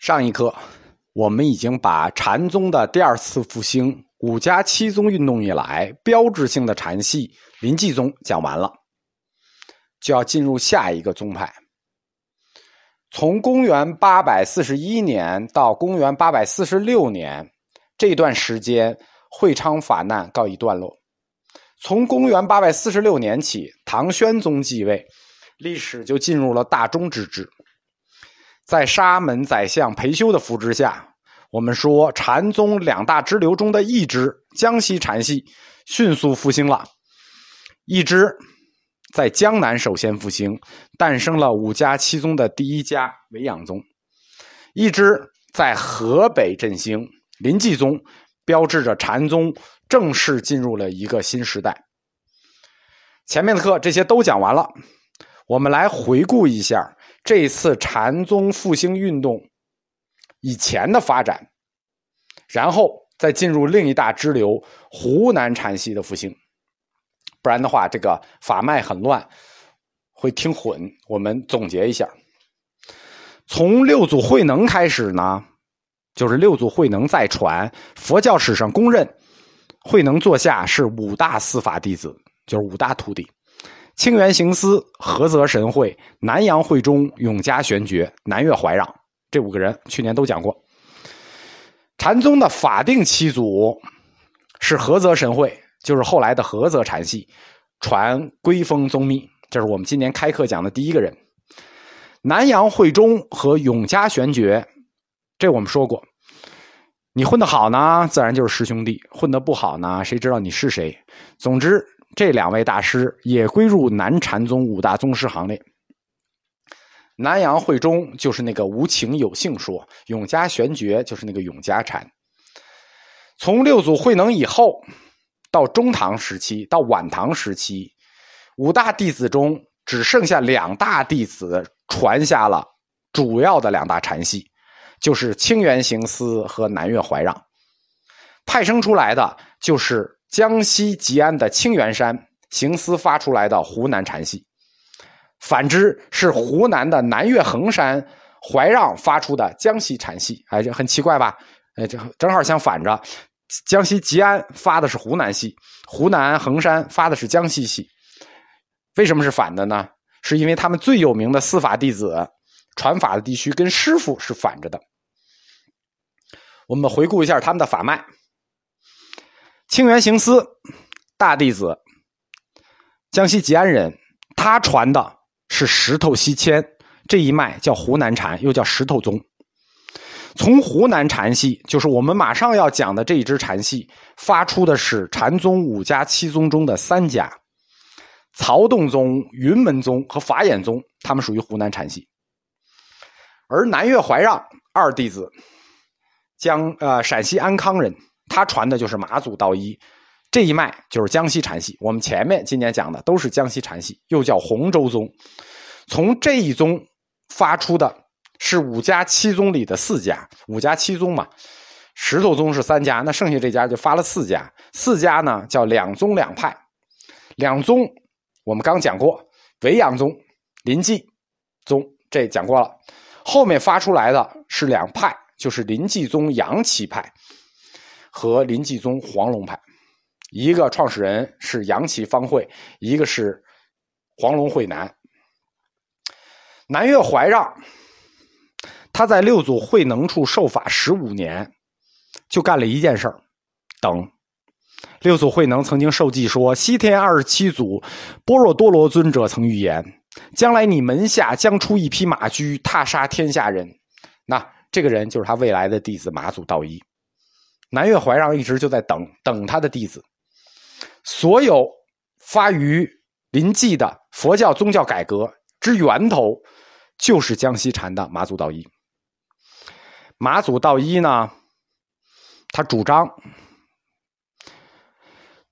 上一课，我们已经把禅宗的第二次复兴——五家七宗运动以来标志性的禅系临济宗讲完了，就要进入下一个宗派。从公元八百四十一年到公元八百四十六年这段时间，会昌法难告一段落。从公元八百四十六年起，唐宣宗继位，历史就进入了大中之治。在沙门宰相裴休的扶持下，我们说禅宗两大支流中的一支江西禅系迅速复兴了。一支在江南首先复兴，诞生了五家七宗的第一家维养宗；一支在河北振兴，临济宗，标志着禅宗正式进入了一个新时代。前面的课这些都讲完了，我们来回顾一下。这次禅宗复兴运动以前的发展，然后再进入另一大支流湖南禅系的复兴，不然的话，这个法脉很乱，会听混。我们总结一下：从六祖慧能开始呢，就是六祖慧能再传，佛教史上公认，慧能座下是五大司法弟子，就是五大徒弟。清源行思、菏泽神会、南阳慧忠、永嘉玄觉、南岳怀让，这五个人去年都讲过。禅宗的法定七祖是菏泽神会，就是后来的菏泽禅系，传归峰宗密，这是我们今年开课讲的第一个人。南阳慧忠和永嘉玄觉，这我们说过，你混得好呢，自然就是师兄弟；混得不好呢，谁知道你是谁？总之。这两位大师也归入南禅宗五大宗师行列。南阳慧忠就是那个无情有性说，永嘉玄觉就是那个永嘉禅。从六祖慧能以后，到中唐时期，到晚唐时期，五大弟子中只剩下两大弟子传下了主要的两大禅系，就是清源行思和南岳怀让。派生出来的就是。江西吉安的清源山行思发出来的湖南禅系，反之是湖南的南岳衡山怀让发出的江西禅系。哎，这很奇怪吧？哎，这正好相反着，江西吉安发的是湖南系，湖南衡山发的是江西系。为什么是反的呢？是因为他们最有名的司法弟子传法的地区跟师傅是反着的。我们回顾一下他们的法脉。清源行思，大弟子，江西吉安人，他传的是石头西迁这一脉，叫湖南禅，又叫石头宗。从湖南禅系，就是我们马上要讲的这一支禅系，发出的是禅宗五家七宗中的三家：曹洞宗、云门宗和法眼宗，他们属于湖南禅系。而南岳怀让二弟子，江呃陕西安康人。他传的就是马祖道一这一脉，就是江西禅系。我们前面今年讲的都是江西禅系，又叫洪州宗。从这一宗发出的是五家七宗里的四家，五家七宗嘛，石头宗是三家，那剩下这家就发了四家。四家呢叫两宗两派，两宗我们刚讲过，维养宗、临济宗这讲过了。后面发出来的是两派，就是临济宗杨岐派。和临济宗黄龙派，一个创始人是杨岐方会，一个是黄龙会南。南岳怀让，他在六祖慧能处受法十五年，就干了一件事儿，等。六祖慧能曾经受记说：“西天二十七祖般若多罗尊者曾预言，将来你门下将出一匹马驹，踏杀天下人。那这个人就是他未来的弟子马祖道一。”南岳怀让一直就在等等他的弟子，所有发于临济的佛教宗教改革之源头，就是江西禅的马祖道一。马祖道一呢，他主张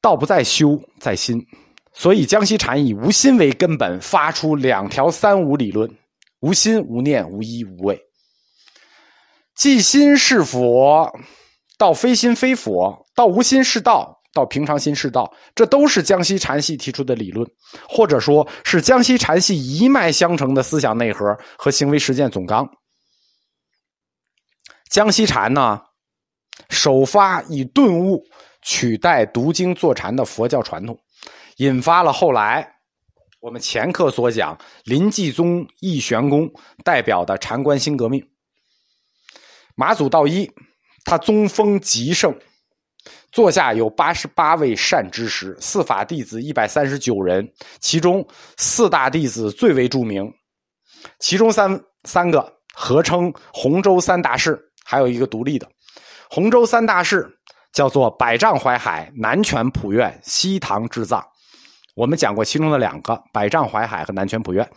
道不在修，在心，所以江西禅以无心为根本，发出两条三无理论：无心、无念、无一、无畏。即心是佛。到非心非佛，到无心是道，到平常心是道，这都是江西禅系提出的理论，或者说是江西禅系一脉相承的思想内核和行为实践总纲。江西禅呢，首发以顿悟取代读经坐禅的佛教传统，引发了后来我们前课所讲林济宗义玄公代表的禅观新革命。马祖道一，他宗风极盛。座下有八十八位善知识，四法弟子一百三十九人，其中四大弟子最为著名，其中三三个合称洪州三大士，还有一个独立的。洪州三大士叫做百丈怀海、南泉普愿、西堂智藏。我们讲过其中的两个，百丈怀海和南泉普愿，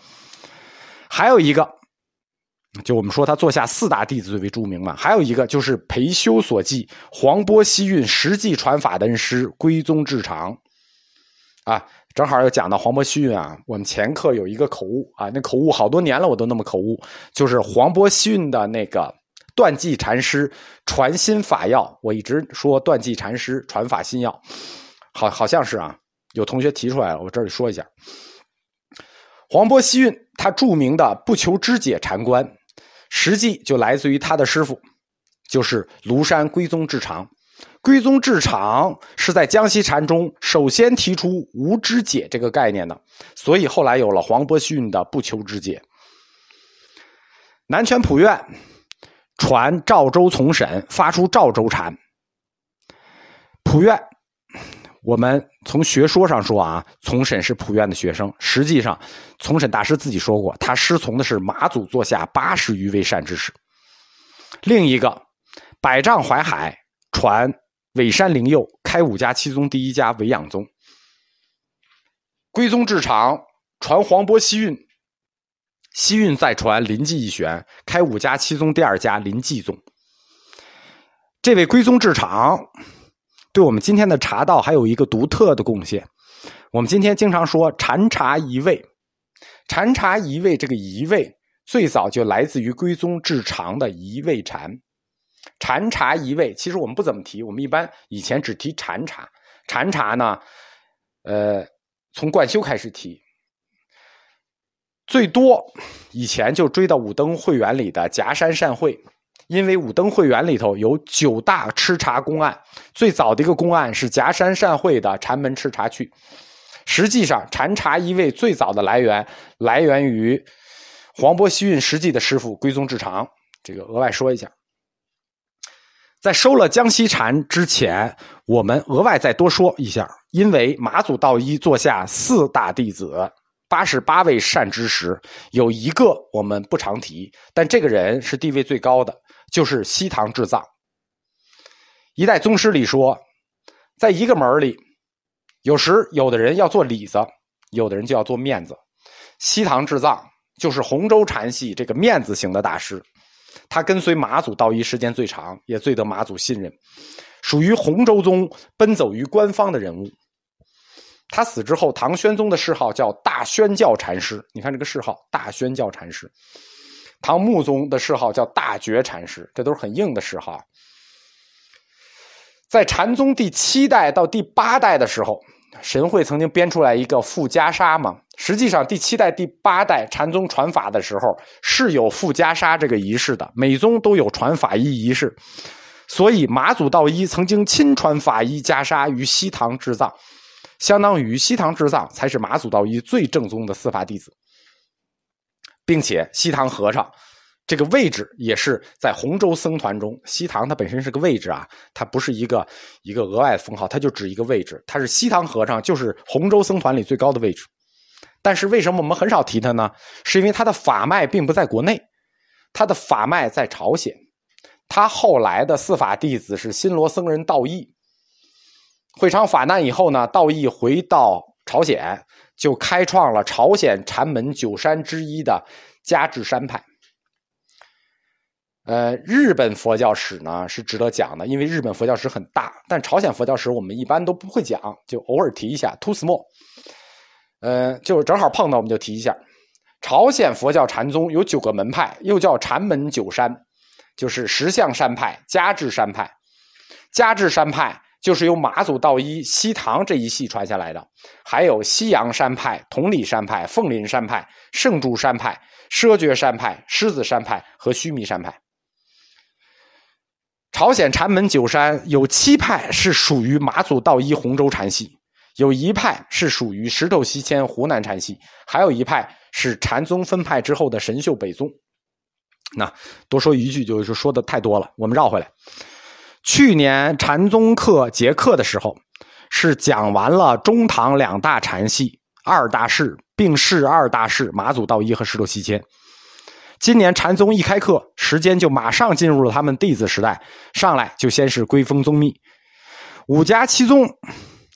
还有一个。就我们说他座下四大弟子最为著名嘛，还有一个就是裴修所记黄波西运实际传法的恩师归宗智长，啊，正好又讲到黄波西运啊，我们前课有一个口误啊，那口误好多年了我都那么口误，就是黄波西运的那个断际禅师传心法要，我一直说断际禅师传法心要，好好像是啊，有同学提出来了，我这里说一下，黄波西运他著名的不求知解禅观。实际就来自于他的师傅，就是庐山归宗智长。归宗智长是在江西禅中首先提出无知解这个概念的，所以后来有了黄伯逊的不求知解。南泉普愿传赵州从审，发出赵州禅。普愿。我们从学说上说啊，从审是普院的学生。实际上，从审大师自己说过，他师从的是马祖座下八十余位善知识。另一个，百丈怀海传尾山灵佑，开五家七宗第一家尾养宗。归宗智长传黄波西运，西运再传临济一玄，开五家七宗第二家临济宗。这位归宗智长。对我们今天的茶道还有一个独特的贡献。我们今天经常说禅茶一味，禅茶一味这个一味最早就来自于归宗至长的一味禅。禅茶一味其实我们不怎么提，我们一般以前只提禅茶。禅茶呢，呃，从贯修开始提，最多以前就追到五灯会员里的夹山善会。因为五灯会员里头有九大吃茶公案，最早的一个公案是夹山善会的禅门吃茶去。实际上，禅茶一味最早的来源来源于黄伯希运实际的师傅归宗智长。这个额外说一下，在收了江西禅之前，我们额外再多说一下，因为马祖道一座下四大弟子八十八位善知识，有一个我们不常提，但这个人是地位最高的。就是西堂智藏，一代宗师里说，在一个门里，有时有的人要做里子，有的人就要做面子。西堂智藏就是洪州禅系这个面子型的大师，他跟随马祖道一时间最长，也最得马祖信任，属于洪州宗奔走于官方的人物。他死之后，唐宣宗的谥号叫大宣教禅师。你看这个谥号，大宣教禅师。唐穆宗的谥号叫大觉禅师，这都是很硬的谥号。在禅宗第七代到第八代的时候，神会曾经编出来一个附袈裟嘛？实际上，第七代、第八代禅宗传法的时候是有附袈裟这个仪式的，每宗都有传法衣仪式。所以马祖道一曾经亲传法衣袈裟于西堂智藏，相当于西堂智藏才是马祖道一最正宗的司法弟子。并且西堂和尚这个位置也是在洪州僧团中，西堂它本身是个位置啊，它不是一个一个额外的封号，它就指一个位置。它是西堂和尚，就是洪州僧团里最高的位置。但是为什么我们很少提他呢？是因为他的法脉并不在国内，他的法脉在朝鲜。他后来的四法弟子是新罗僧人道义，会昌法难以后呢，道义回到朝鲜。就开创了朝鲜禅门九山之一的迦智山派。呃，日本佛教史呢是值得讲的，因为日本佛教史很大，但朝鲜佛教史我们一般都不会讲，就偶尔提一下。突斯莫，呃，就正好碰到，我们就提一下。朝鲜佛教禅宗有九个门派，又叫禅门九山，就是石像山派、迦智山派、迦智山派。就是由马祖道一、西塘这一系传下来的，还有西洋山派、同里山派、凤林山派、圣珠山派、奢觉山派、狮子山派和须弥山派。朝鲜禅门九山有七派是属于马祖道一洪州禅系，有一派是属于石头西迁湖南禅系，还有一派是禅宗分派之后的神秀北宗。那多说一句，就是说的太多了，我们绕回来。去年禅宗课结课的时候，是讲完了中唐两大禅系二大士，并释二大士马祖道一和石头西迁。今年禅宗一开课，时间就马上进入了他们弟子时代，上来就先是归封宗密，五家七宗，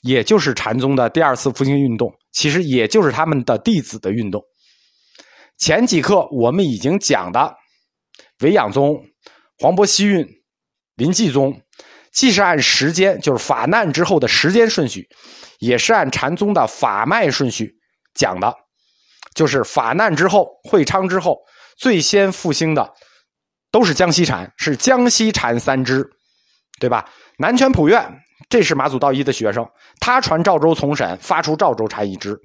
也就是禅宗的第二次复兴运动，其实也就是他们的弟子的运动。前几课我们已经讲的。维养宗、黄伯希运、临济宗，既是按时间，就是法难之后的时间顺序，也是按禅宗的法脉顺序讲的。就是法难之后，会昌之后，最先复兴的都是江西禅，是江西禅三支，对吧？南泉普愿，这是马祖道一的学生，他传赵州从审，发出赵州禅一支。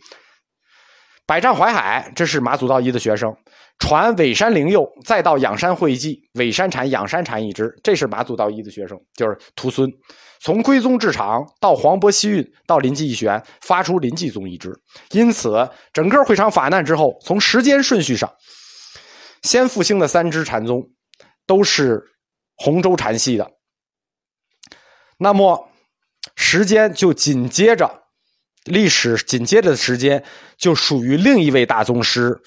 百丈怀海，这是马祖道一的学生。传尾山灵佑，再到仰山会稽，尾山禅、仰山禅一支，这是马祖道一的学生，就是徒孙。从归宗至长，到黄渤西运，到临济一玄，发出临济宗一支。因此，整个会昌法难之后，从时间顺序上，先复兴的三支禅宗都是洪州禅系的。那么，时间就紧接着，历史紧接着的时间就属于另一位大宗师。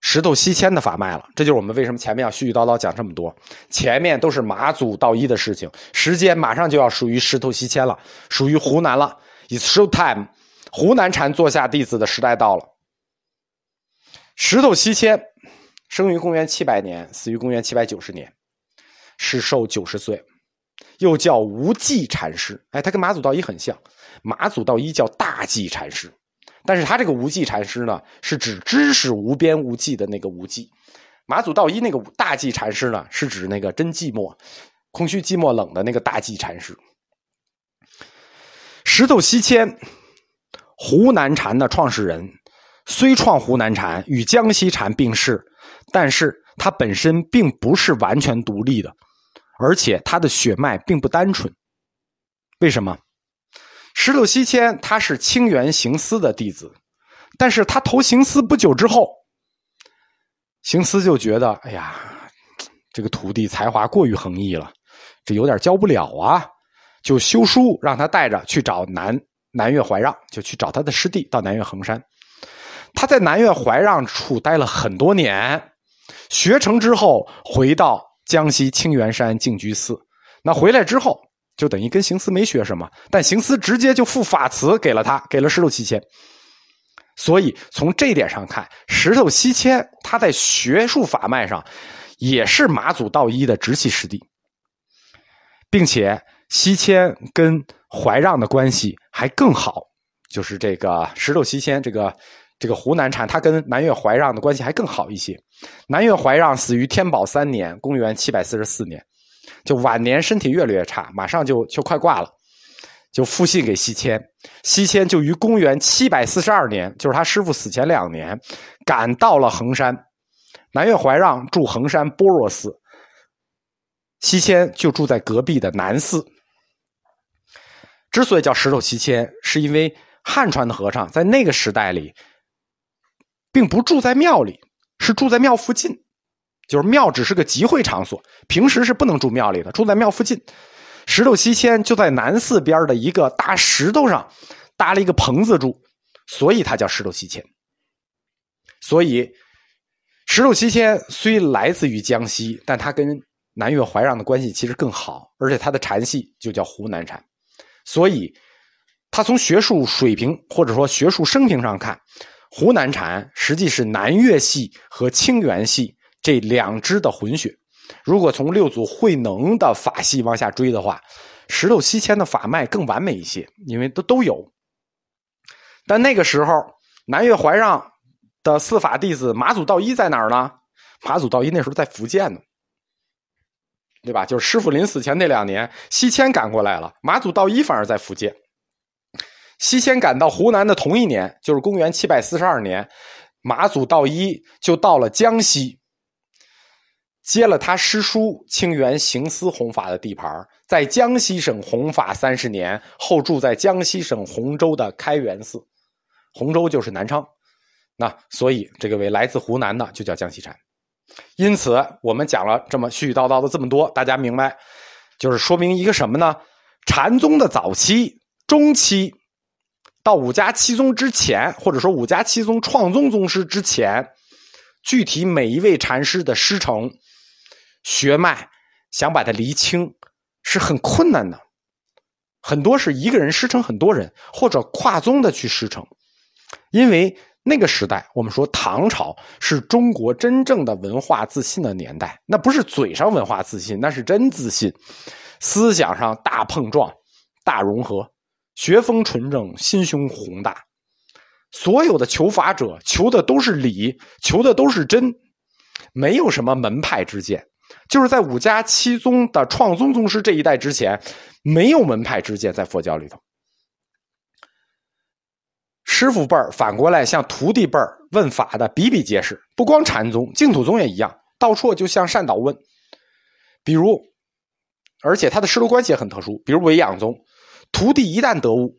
石头西迁的法脉了，这就是我们为什么前面要絮絮叨叨讲这么多。前面都是马祖道一的事情，时间马上就要属于石头西迁了，属于湖南了。It's show time，湖南禅座下弟子的时代到了。石头西迁生于公元七百年，死于公元七百九十年，是寿九十岁，又叫无忌禅师。哎，他跟马祖道一很像，马祖道一叫大寂禅师。但是他这个无际禅师呢，是指知识无边无际的那个无际；马祖道一那个大寂禅师呢，是指那个真寂寞、空虚寂寞冷的那个大寂禅师。石头西迁，湖南禅的创始人，虽创湖南禅与江西禅并世，但是他本身并不是完全独立的，而且他的血脉并不单纯。为什么？石头西迁，他是清源行思的弟子，但是他投行思不久之后，行思就觉得，哎呀，这个徒弟才华过于横溢了，这有点教不了啊，就修书让他带着去找南南岳怀让，就去找他的师弟到南岳衡山。他在南岳怀让处待了很多年，学成之后回到江西清源山净居寺，那回来之后。就等于跟行思没学什么，但行思直接就付法词给了他，给了石头西迁。所以从这点上看，石头西迁他在学术法脉上也是马祖道一的直系师弟，并且西迁跟怀让的关系还更好，就是这个石头西迁这个这个湖南禅，他跟南岳怀让的关系还更好一些。南岳怀让死于天宝三年，公元七百四十四年。就晚年身体越来越差，马上就就快挂了，就复信给西迁。西迁就于公元七百四十二年，就是他师傅死前两年，赶到了衡山。南岳怀让住衡山般若寺，西迁就住在隔壁的南寺。之所以叫石头西迁，是因为汉传的和尚在那个时代里，并不住在庙里，是住在庙附近。就是庙只是个集会场所，平时是不能住庙里的，住在庙附近。石头西迁就在南寺边的一个大石头上搭了一个棚子住，所以它叫石头西迁。所以，石头西迁虽来自于江西，但他跟南岳怀让的关系其实更好，而且他的禅系就叫湖南禅。所以，他从学术水平或者说学术生平上看，湖南禅实际是南岳系和清源系。这两支的混血，如果从六祖慧能的法系往下追的话，石头西迁的法脉更完美一些，因为都都有。但那个时候，南岳怀让的四法弟子马祖道一在哪儿呢？马祖道一那时候在福建呢，对吧？就是师傅临死前那两年，西迁赶过来了，马祖道一反而在福建。西迁赶到湖南的同一年，就是公元七百四十二年，马祖道一就到了江西。接了他师叔清源行思弘法的地盘，在江西省弘法三十年后，住在江西省洪州的开元寺，洪州就是南昌，那所以这个位来自湖南的就叫江西禅。因此，我们讲了这么絮絮叨叨的这么多，大家明白，就是说明一个什么呢？禅宗的早期、中期，到五家七宗之前，或者说五家七宗创宗宗师之前，具体每一位禅师的师承。血脉想把它厘清是很困难的，很多是一个人师承很多人，或者跨宗的去师承，因为那个时代我们说唐朝是中国真正的文化自信的年代，那不是嘴上文化自信，那是真自信，思想上大碰撞、大融合，学风纯正，心胸宏大，所有的求法者求的都是理，求的都是真，没有什么门派之见。就是在五家七宗的创宗宗师这一代之前，没有门派之见在佛教里头。师傅辈儿反过来向徒弟辈儿问法的比比皆是，不光禅宗、净土宗也一样，到处就向善导问。比如，而且他的师徒关系也很特殊，比如维养宗，徒弟一旦得悟，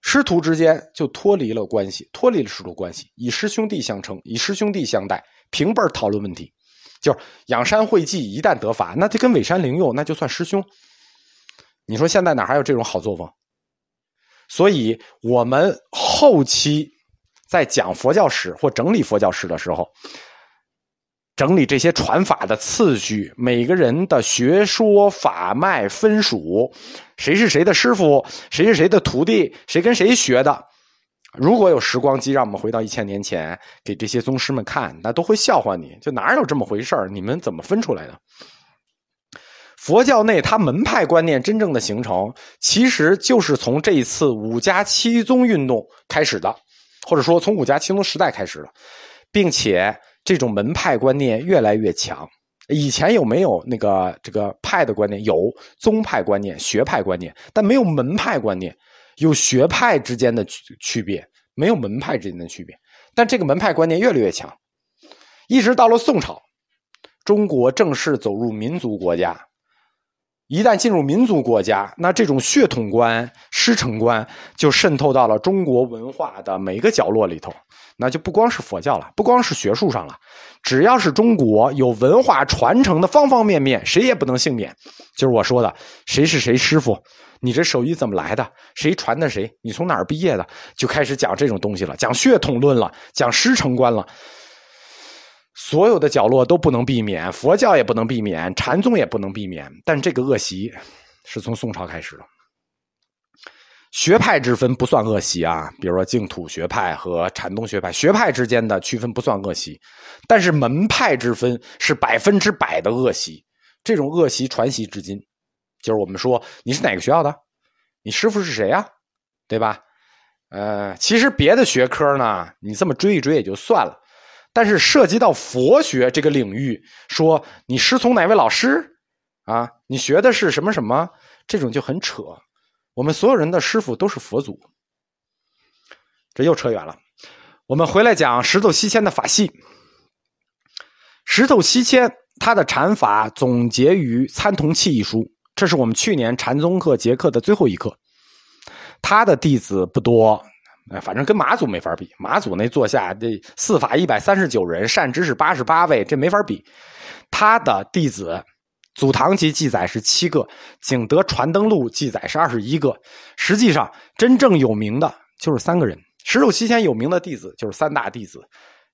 师徒之间就脱离了关系，脱离了师徒关系，以师兄弟相称，以师兄弟相待，平辈儿讨论问题。就是仰山会稽，一旦得法，那就跟尾山灵佑，那就算师兄。你说现在哪还有这种好作风？所以我们后期在讲佛教史或整理佛教史的时候，整理这些传法的次序，每个人的学说法脉分属，谁是谁的师傅，谁是谁的徒弟，谁跟谁学的。如果有时光机，让我们回到一千年前，给这些宗师们看，那都会笑话你，就哪有这么回事你们怎么分出来的？佛教内，它门派观念真正的形成，其实就是从这一次五家七宗运动开始的，或者说从五家七宗时代开始的，并且这种门派观念越来越强。以前有没有那个这个派的观念？有宗派观念、学派观念，但没有门派观念。有学派之间的区区别，没有门派之间的区别，但这个门派观念越来越强，一直到了宋朝，中国正式走入民族国家。一旦进入民族国家，那这种血统观、师承观就渗透到了中国文化的每个角落里头。那就不光是佛教了，不光是学术上了，只要是中国有文化传承的方方面面，谁也不能幸免。就是我说的，谁是谁师傅，你这手艺怎么来的，谁传的谁，你从哪儿毕业的，就开始讲这种东西了，讲血统论了，讲师承观了。所有的角落都不能避免，佛教也不能避免，禅宗也不能避免。但这个恶习是从宋朝开始的。学派之分不算恶习啊，比如说净土学派和禅宗学派，学派之间的区分不算恶习，但是门派之分是百分之百的恶习。这种恶习传习至今，就是我们说你是哪个学校的，你师傅是谁呀，对吧？呃，其实别的学科呢，你这么追一追也就算了。但是涉及到佛学这个领域，说你师从哪位老师啊？你学的是什么什么？这种就很扯。我们所有人的师傅都是佛祖，这又扯远了。我们回来讲石头西迁的法系。石头西迁他的禅法总结于《参同契》一书，这是我们去年禅宗课结课的最后一课。他的弟子不多。哎，反正跟马祖没法比。马祖那座下这四法一百三十九人，善知识八十八位，这没法比。他的弟子《祖堂集》记载是七个，《景德传灯录》记载是二十一个。实际上，真正有名的就是三个人。石头西迁有名的弟子就是三大弟子：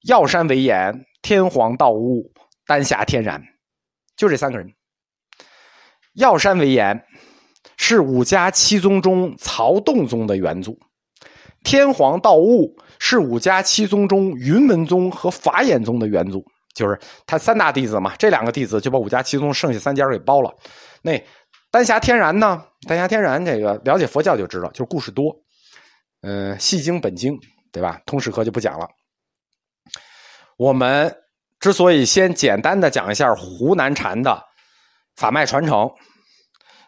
药山惟严、天皇道悟、丹霞天然，就这三个人。药山惟严是五家七宗中曹洞宗的元祖。天皇道悟是五家七宗中云门宗和法眼宗的元祖，就是他三大弟子嘛。这两个弟子就把五家七宗剩下三家给包了。那丹霞天然呢？丹霞天然这个了解佛教就知道，就是故事多。嗯，戏经本经，对吧？通史课就不讲了。我们之所以先简单的讲一下湖南禅的法脉传承。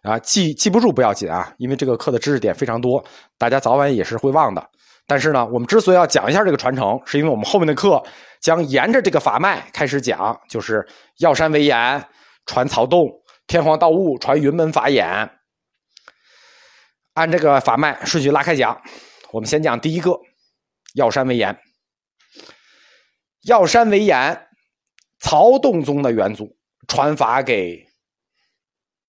啊，记记不住不要紧啊，因为这个课的知识点非常多，大家早晚也是会忘的。但是呢，我们之所以要讲一下这个传承，是因为我们后面的课将沿着这个法脉开始讲，就是药山为言传曹洞，天皇道悟传云门法眼。按这个法脉顺序拉开讲，我们先讲第一个药山为言。药山为言，曹洞宗的元祖，传法给